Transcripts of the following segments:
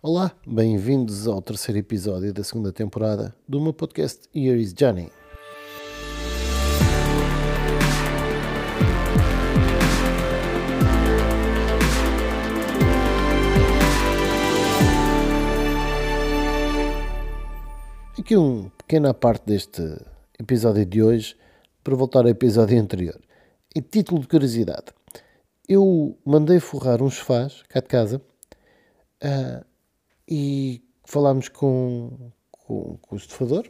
Olá, bem-vindos ao terceiro episódio da segunda temporada do meu podcast Here is Johnny. Aqui uma pequena parte deste episódio de hoje para voltar ao episódio anterior. Em título de curiosidade, eu mandei forrar uns sofás cá de casa uh, e falámos com, com, com o estufador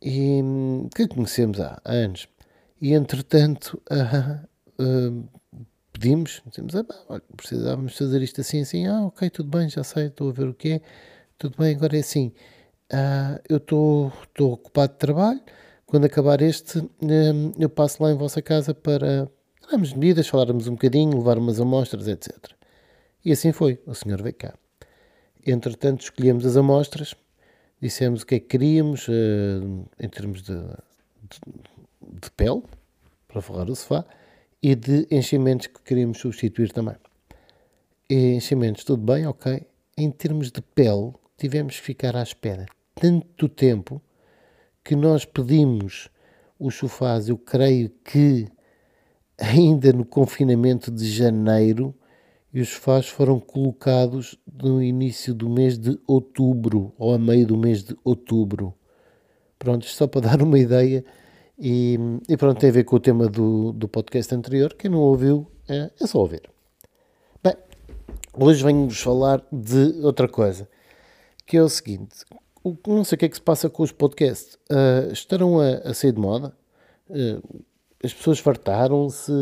e, que conhecemos há, anos. E entretanto uh, uh, pedimos, dizemos, ah, olha, precisávamos fazer isto assim, assim, ah ok, tudo bem, já sei, estou a ver o que é, tudo bem, agora é assim, uh, eu estou ocupado de trabalho, quando acabar este, eu passo lá em vossa casa para darmos medidas, falarmos um bocadinho, levar umas amostras, etc. E assim foi, o senhor veio cá. Entretanto, escolhemos as amostras, dissemos o que é que queríamos uh, em termos de, de, de, pele, para forrar o sofá, e de enchimentos que queríamos substituir também. E enchimentos, tudo bem, ok. Em termos de pele, tivemos que ficar à espera tanto tempo que nós pedimos os sofás, eu creio que ainda no confinamento de janeiro, e os sofás foram colocados no início do mês de outubro, ou a meio do mês de outubro. Pronto, só para dar uma ideia. E, e pronto, tem a ver com o tema do, do podcast anterior. Quem não ouviu, é, é só ouvir. Bem, hoje venho-vos falar de outra coisa, que é o seguinte. O, não sei o que é que se passa com os podcasts. Uh, estarão a, a sair de moda? Uh, as pessoas fartaram-se,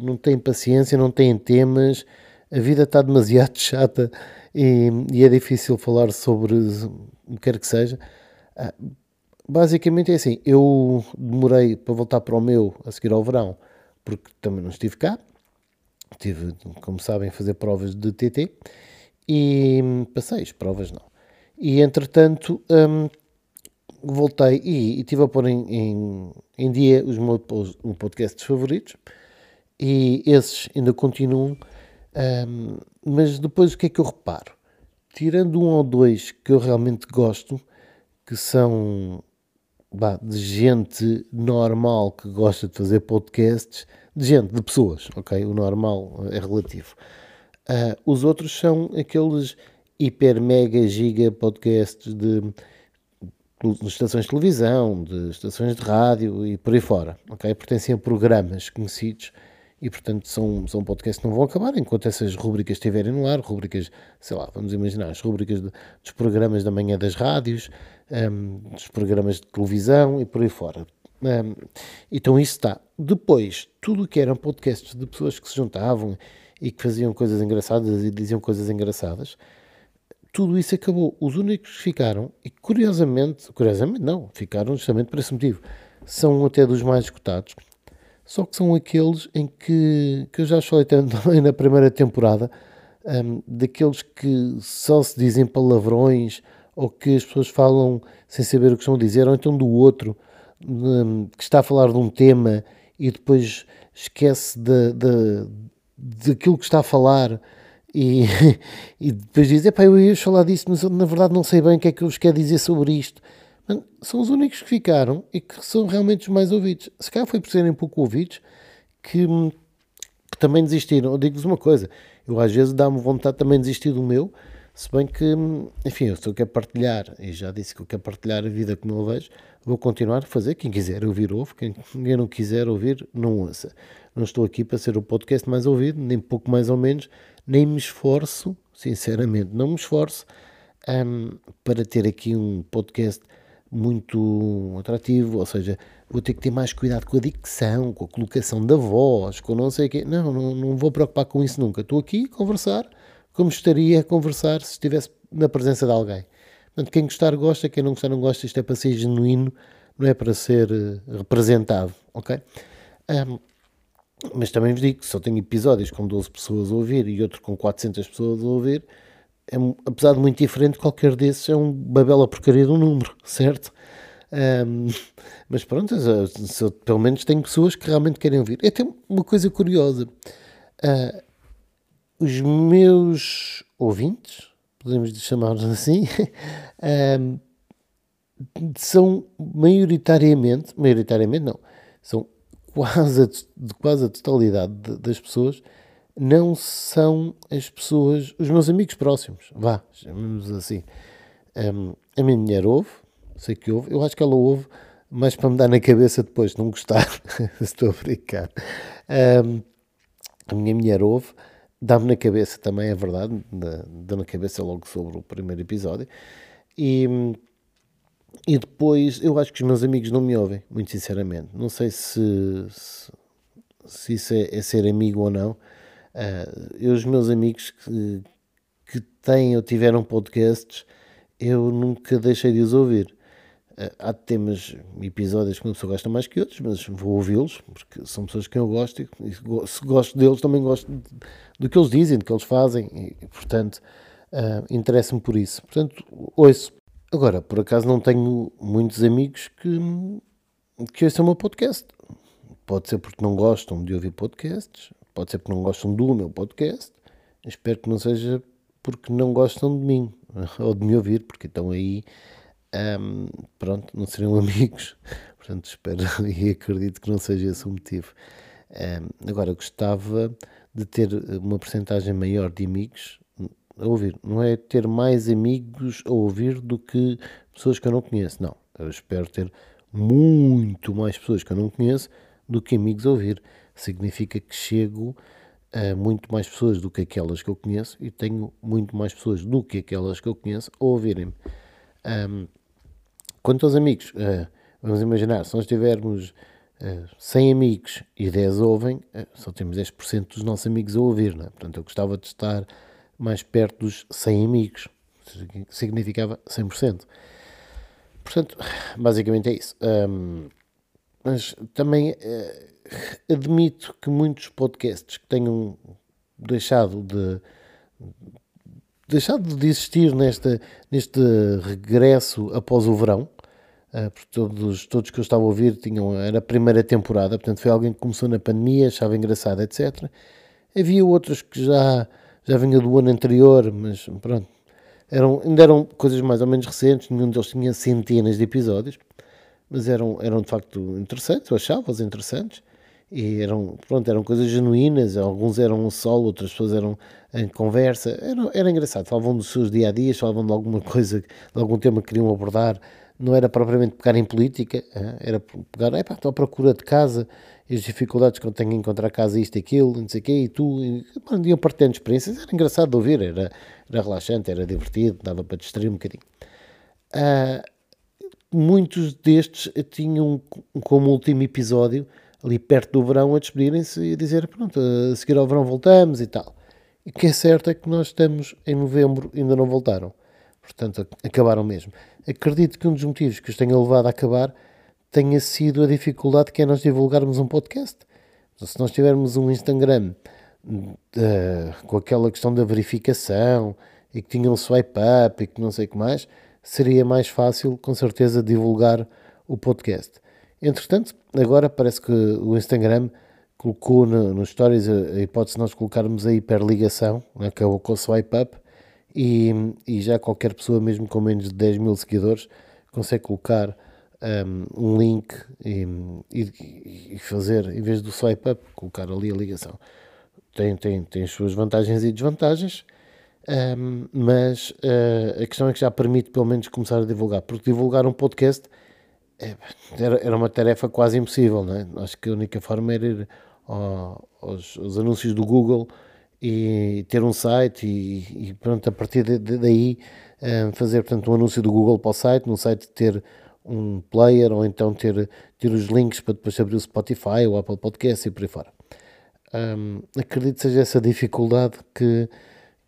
não têm paciência, não têm temas a vida está demasiado chata e, e, é difícil falar sobre o que quer que seja. Ah, basicamente é assim, eu demorei para voltar para o meu a seguir ao verão, porque também não estive cá. Tive, como sabem, a fazer provas de TT e passei as provas não. E entretanto hum, voltei e, e tive a pôr em, em, em dia os meus podcasts favoritos e esses ainda continuam um, mas depois o que é que eu reparo? Tirando um ou dois que eu realmente gosto, que são bah, de gente normal que gosta de fazer podcasts, de gente, de pessoas, ok? O normal é relativo. Uh, os outros são aqueles hiper, mega, giga podcasts de, de estações de televisão, de estações de rádio e por aí fora, ok? Pertencem a programas conhecidos e, portanto, são, são podcasts que não vão acabar enquanto essas rubricas estiverem no ar. Rubricas, sei lá, vamos imaginar, as rubricas de, dos programas da manhã das rádios, um, dos programas de televisão e por aí fora. Um, então, isso está. Depois, tudo o que eram podcasts de pessoas que se juntavam e que faziam coisas engraçadas e diziam coisas engraçadas, tudo isso acabou. Os únicos que ficaram, e curiosamente, curiosamente não, ficaram justamente por esse motivo, são até dos mais escutados só que são aqueles em que, que eu já falei também na primeira temporada, um, daqueles que só se dizem palavrões ou que as pessoas falam sem saber o que estão a dizer, ou então do outro um, que está a falar de um tema e depois esquece de, de, daquilo que está a falar e, e depois diz: Epá, eu ia falar disso, mas na verdade não sei bem o que é que eu vos quero dizer sobre isto são os únicos que ficaram e que são realmente os mais ouvidos. Se calhar foi por serem pouco ouvidos que, que também desistiram. Eu digo-vos uma coisa, eu às vezes dá-me vontade também de desistir do meu, se bem que, enfim, eu, eu quero partilhar, e já disse que eu quero partilhar a vida como eu vejo, vou continuar a fazer. Quem quiser ouvir, ouve. Quem, quem não quiser ouvir, não ouça. Não estou aqui para ser o podcast mais ouvido, nem pouco mais ou menos, nem me esforço, sinceramente, não me esforço um, para ter aqui um podcast muito atrativo, ou seja, vou ter que ter mais cuidado com a dicção, com a colocação da voz, com não sei o quê. Não, não, não vou preocupar com isso nunca. Estou aqui a conversar como estaria a conversar se estivesse na presença de alguém. Portanto, quem gostar gosta, quem não gostar não gosta, isto é para ser genuíno, não é para ser uh, representado, ok? Um, mas também vos digo que só tenho episódios com 12 pessoas a ouvir e outro com 400 pessoas a ouvir, é, apesar de muito diferente, qualquer desses é uma bela porcaria de um número, certo? Um, mas pronto, se eu, pelo menos tenho pessoas que realmente querem ouvir. É até uma coisa curiosa. Uh, os meus ouvintes, podemos chamar-nos assim, um, são maioritariamente, maioritariamente não, são quase a, quase a totalidade das pessoas não são as pessoas, os meus amigos próximos, vá, chamemos assim. Um, a minha mulher ouve, sei que ouve, eu acho que ela ouve mais para me dar na cabeça depois, não gostar, estou a brincar. Um, a minha mulher ouve, dá-me na cabeça também, é verdade, dá na cabeça logo sobre o primeiro episódio. E, e depois, eu acho que os meus amigos não me ouvem, muito sinceramente. Não sei se, se, se isso é, é, ser amigo ou não. Uh, eu, os meus amigos que, que têm ou tiveram podcasts, eu nunca deixei de os ouvir. Uh, há temas, episódios que uma pessoa gosta mais que outros, mas vou ouvi-los, porque são pessoas que eu gosto e, se gosto deles também gosto do que eles dizem, do que eles fazem e, e portanto, uh, interessa-me por isso. Portanto, ouço. Agora, por acaso não tenho muitos amigos que, que ouçam o meu podcast. Pode ser porque não gostam de ouvir podcasts, pode ser porque não gostam do meu podcast. Espero que não seja porque não gostam de mim ou de me ouvir, porque estão aí, um, pronto, não seriam amigos. Portanto, espero e acredito que não seja esse o motivo. Um, agora, gostava de ter uma porcentagem maior de amigos a ouvir. Não é ter mais amigos a ouvir do que pessoas que eu não conheço. Não. Eu espero ter muito mais pessoas que eu não conheço do que amigos a ouvir. Significa que chego a muito mais pessoas do que aquelas que eu conheço e tenho muito mais pessoas do que aquelas que eu conheço a ouvirem-me. Um, quanto aos amigos, uh, vamos imaginar, se nós tivermos uh, 100 amigos e 10 ouvem, uh, só temos 10% dos nossos amigos a ouvir, não é? Portanto, eu gostava de estar mais perto dos 100 amigos, significava 100%. Portanto, basicamente é isso. Um, mas também uh, admito que muitos podcasts que tenham deixado de deixado de existir nesta, neste regresso após o verão, uh, porque todos, todos que eu estava a ouvir tinham, era a primeira temporada, portanto foi alguém que começou na pandemia, achava engraçado, etc. Havia outros que já, já vinha do ano anterior, mas pronto, eram, ainda eram coisas mais ou menos recentes, nenhum deles tinha centenas de episódios, mas eram, eram de facto interessantes, eu achava-os interessantes e eram, pronto, eram coisas genuínas, alguns eram um solo, outras pessoas eram em conversa, era, era engraçado, falavam dos seus dia-a-dias, falavam de alguma coisa, de algum tema que queriam abordar, não era propriamente pegar em política, era pegar, é pá, estou à procura de casa, as dificuldades que eu tenho em encontrar casa, isto aquilo, não sei o quê, e tu, e, pá, iam partilhando experiências, era engraçado de ouvir, era, era relaxante, era divertido, dava para distrair um bocadinho. Uh, muitos destes tinham como último episódio ali perto do verão a despedirem-se e a dizer pronto, a seguir ao verão voltamos e tal. E o que é certo é que nós estamos em novembro ainda não voltaram. Portanto, acabaram mesmo. Acredito que um dos motivos que os tenha levado a acabar tenha sido a dificuldade que é nós divulgarmos um podcast. Então, se nós tivermos um Instagram uh, com aquela questão da verificação e que tinha um swipe up e que não sei o que mais, seria mais fácil, com certeza, divulgar o podcast. Entretanto, agora parece que o Instagram colocou no, no Stories a, a, hipótese de nós colocarmos a hiperligação, né, acabou com o swipe up, e, e, já qualquer pessoa, mesmo com menos de 10 mil seguidores, consegue colocar um, um link e, e, e, fazer, em vez do swipe up, colocar ali a ligação. Tem, tem, tem as suas vantagens e desvantagens, um, mas uh, a questão é que já permite pelo menos começar a divulgar, porque divulgar um podcast é, era, era uma tarefa quase impossível, não é? Acho que a única forma era ir ao, aos, aos, anúncios do Google e ter um site e, e pronto, a partir de, de, daí um, fazer portanto, um anúncio do Google para o site, no site ter um player ou então ter, ter os links para depois abrir o Spotify ou Apple Podcast e por aí fora. Um, acredito seja essa dificuldade que,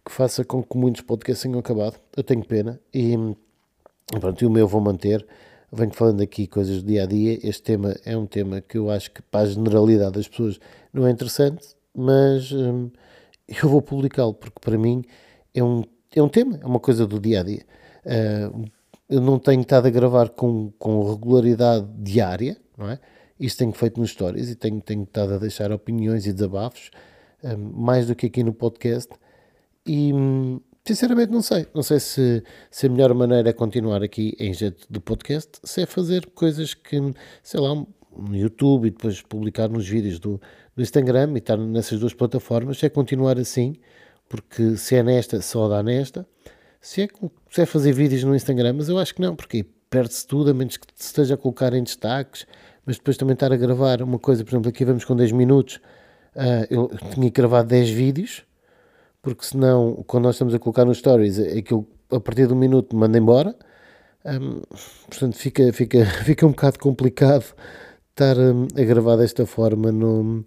que faça com que muitos podcasts tenham acabado. Eu tenho pena e, pronto, e o meu vou manter venho falando aqui coisas do dia a dia. Este tema é um tema que eu acho que para a generalidade das pessoas não é interessante, mas hum, eu vou publicá-lo porque para mim é um, é um tema, é uma coisa do dia a dia. Uh, eu não tenho estado a gravar com, com regularidade diária, não é? Isto tenho feito nos stories e tenho, tenho estado a deixar opiniões e desabafos, um, mais do que aqui no podcast. E, hum, Sinceramente não sei. Não sei se, se a melhor maneira é continuar aqui em jeito de podcast, se é fazer coisas que, sei lá, no YouTube e depois publicar nos vídeos do, do Instagram e estar nessas duas plataformas, se é continuar assim, porque se é nesta, só dá nesta. Se é, se é fazer vídeos no Instagram, mas eu acho que não, porque perde-se tudo, a menos que se esteja a colocar em destaques, mas depois também estar a gravar uma coisa, por exemplo, aqui vamos com 10 minutos, uh, eu tinha gravado 10 vídeos, porque senão, quando nós estamos a colocar nos stories, aquilo a partir de um minuto manda embora. Um, portanto, fica, fica, fica um bocado complicado estar um, a gravar desta forma no,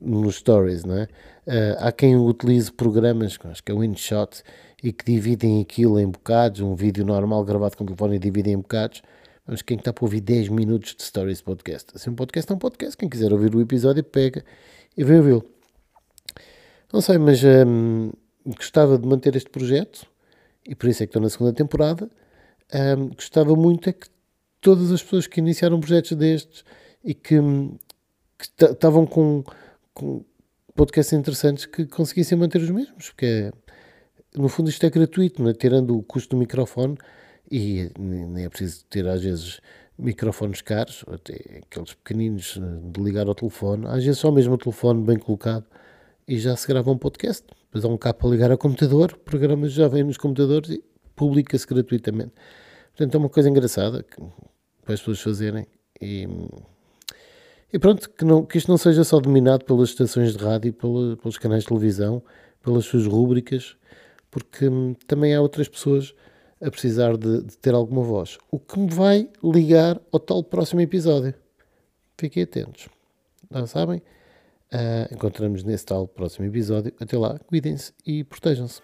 nos stories, não é? Uh, há quem utilize programas, acho que é o InShot, e que dividem aquilo em bocados, um vídeo normal gravado com o telefone dividem em bocados. Mas quem está para ouvir 10 minutos de Stories Podcast? Assim, um podcast é um podcast. Quem quiser ouvir o episódio, pega e vem ouvi-lo. Não sei, mas hum, gostava de manter este projeto e por isso é que estou na segunda temporada. Hum, gostava muito é que todas as pessoas que iniciaram projetos destes e que, hum, estavam com, com podcasts interessantes que conseguissem manter os mesmos, porque é, no fundo isto é gratuito, é? tirando o custo do microfone e nem é preciso ter às vezes microfones caros, até aqueles pequeninos de ligar ao telefone, às vezes só mesmo o telefone bem colocado e já se grava um podcast. Depois há um cabo para ligar ao computador, programas já vêm nos computadores e publica-se gratuitamente. Portanto, é uma coisa engraçada que, para as pessoas fazerem e, e pronto, que, não, que isto não seja só dominado pelas estações de rádio, pela, pelos canais de televisão, pelas suas rúbricas, porque hum, também há outras pessoas a precisar de, de, ter alguma voz. O que me vai ligar ao tal próximo episódio. Fiquem atentos. Já sabem? Uh, encontramos nesse tal próximo episódio. Até lá, cuidem-se e protejam-se.